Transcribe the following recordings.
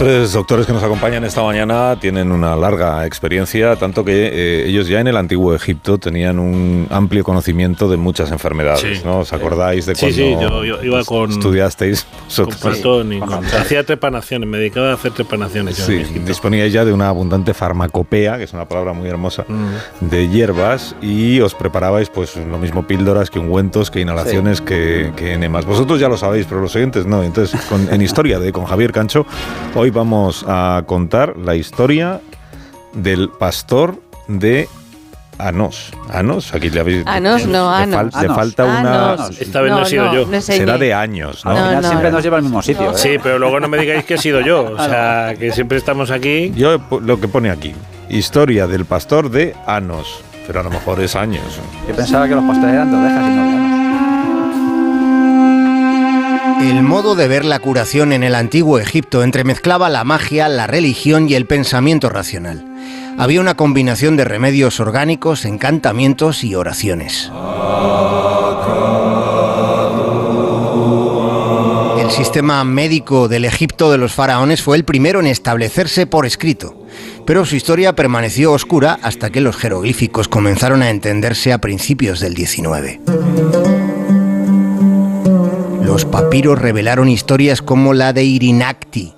Los tres doctores que nos acompañan esta mañana tienen una larga experiencia, tanto que eh, ellos ya en el antiguo Egipto tenían un amplio conocimiento de muchas enfermedades, Sí. ¿no? ¿Os acordáis de cuando sí, yo- yo iba con- estudiasteis? Con? Platón y con- hacía trepanaciones, me dedicaba a hacer trepanaciones. yo en Sí, Egipto. disponíais ya de una abundante farmacopea, que es una palabra muy hermosa, Mm. de hierbas y os preparabais pues lo mismo píldoras que ungüentos, que inhalaciones, que, que enemas. Vosotros ya lo sabéis, pero los oyentes no. Entonces, con- en Historia de con Javier Cancho, hoy vamos a contar la historia del pastor de Anos. Anos, aquí le habéis... Anos, no, le, Anos. le Anos. falta una... Anos. Esta vez no he sido yo. no Será de años, ¿no? No, no, siempre no. nos lleva al mismo sitio. ¿eh? Sí, pero luego no me digáis que he sido yo. O sea, que siempre estamos aquí. Yo lo que pone aquí, historia del pastor de Anos, pero a lo mejor es años. Yo pensaba que los pastores eran de ovejas y no. El modo de ver la curación en el antiguo Egipto entremezclaba la magia, la religión y el pensamiento racional. Había una combinación de remedios orgánicos, encantamientos y oraciones. El sistema médico del Egipto de los faraones fue el primero en establecerse por escrito, pero su historia permaneció oscura hasta que los jeroglíficos comenzaron a entenderse a principios del 19. Los papiros revelaron historias como la de Irinacti,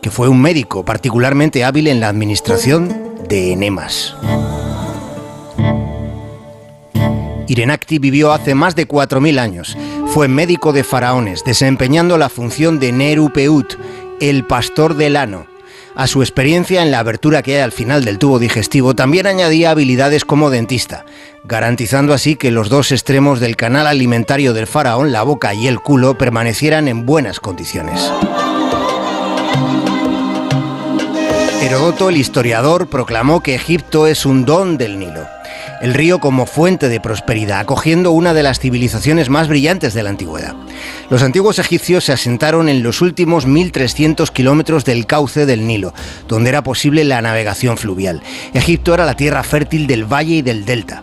que fue un médico particularmente hábil en la administración de enemas. Irenacti vivió hace más de 4.000 años. Fue médico de faraones, desempeñando la función de Nerupeut, el pastor del ano. A su experiencia en la abertura que hay al final del tubo digestivo también añadía habilidades como dentista, garantizando así que los dos extremos del canal alimentario del faraón, la boca y el culo, permanecieran en buenas condiciones. Herodoto, el historiador, proclamó que Egipto es un don del Nilo, el río como fuente de prosperidad, acogiendo una de las civilizaciones más brillantes de la antigüedad. Los antiguos egipcios se asentaron en los últimos 1.300 kilómetros del cauce del Nilo, donde era posible la navegación fluvial. Egipto era la tierra fértil del valle y del delta.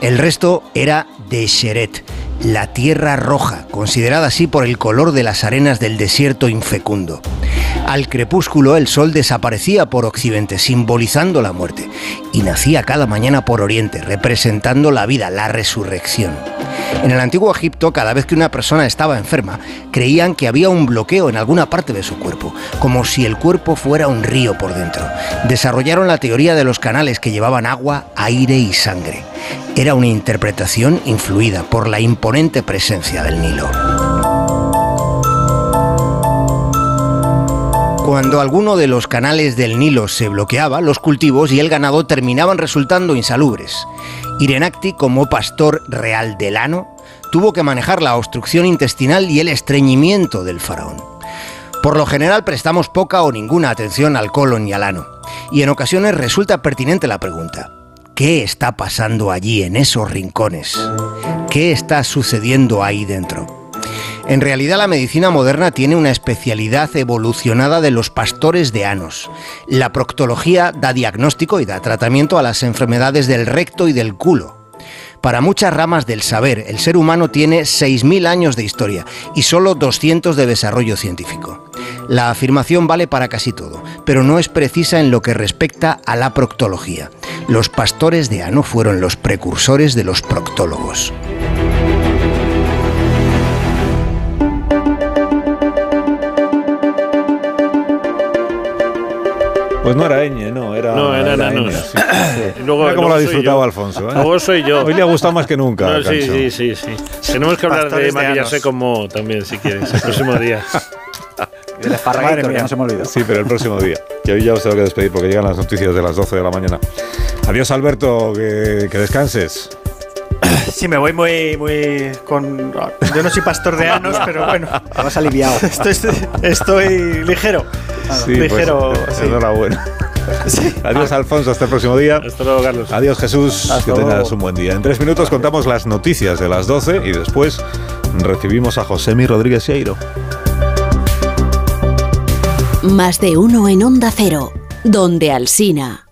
El resto era de Sheret, la tierra roja, considerada así por el color de las arenas del desierto infecundo. Al crepúsculo el sol desaparecía por occidente, simbolizando la muerte, y nacía cada mañana por oriente, representando la vida, la resurrección. En el antiguo Egipto, cada vez que una persona estaba enferma, creían que había un bloqueo en alguna parte de su cuerpo, como si el cuerpo fuera un río por dentro. Desarrollaron la teoría de los canales que llevaban agua, aire y sangre. Era una interpretación influida por la imponente presencia del Nilo. Cuando alguno de los canales del Nilo se bloqueaba, los cultivos y el ganado terminaban resultando insalubres. Irenacti, como pastor real del ano, tuvo que manejar la obstrucción intestinal y el estreñimiento del faraón. Por lo general prestamos poca o ninguna atención al colon y al ano, y en ocasiones resulta pertinente la pregunta, ¿qué está pasando allí en esos rincones? ¿Qué está sucediendo ahí dentro? En realidad la medicina moderna tiene una especialidad evolucionada de los pastores de anos. La proctología da diagnóstico y da tratamiento a las enfermedades del recto y del culo. Para muchas ramas del saber, el ser humano tiene 6.000 años de historia y solo 200 de desarrollo científico. La afirmación vale para casi todo, pero no es precisa en lo que respecta a la proctología. Los pastores de ano fueron los precursores de los proctólogos. Pues no era ñ, no, era. No, era anos. ñ, sí, sí. Luego- Mira cómo lo ha soy disfrutado yo. Alfonso. ¿eh? Luego soy yo. Hoy le ha gustado más que nunca. No, sí, sí, sí, sí. Tenemos que hablar de Pastores de maquillarse como también, si quieres, el próximo día. El esparraguito, que no se me olvidó. Sí, pero el próximo día. Y hoy ya os tengo que despedir porque llegan las noticias de las 12 de la mañana. Adiós, Alberto, que, que descanses. Sí, me voy muy, muy con. Yo no soy pastor de anos, pero bueno. Te vas aliviado. Estoy, estoy ligero. Sí, ligero. pues, sí. enhorabuena. Sí. Adiós, Alfonso, hasta el próximo día. Hasta luego, Carlos. Adiós, Jesús. Hasta que tengas luego. un buen día. En tres minutos contamos las noticias de las 12 y después recibimos a Josemi Rodríguez Sieiro. Más de uno en Onda Cero, donde Alsina.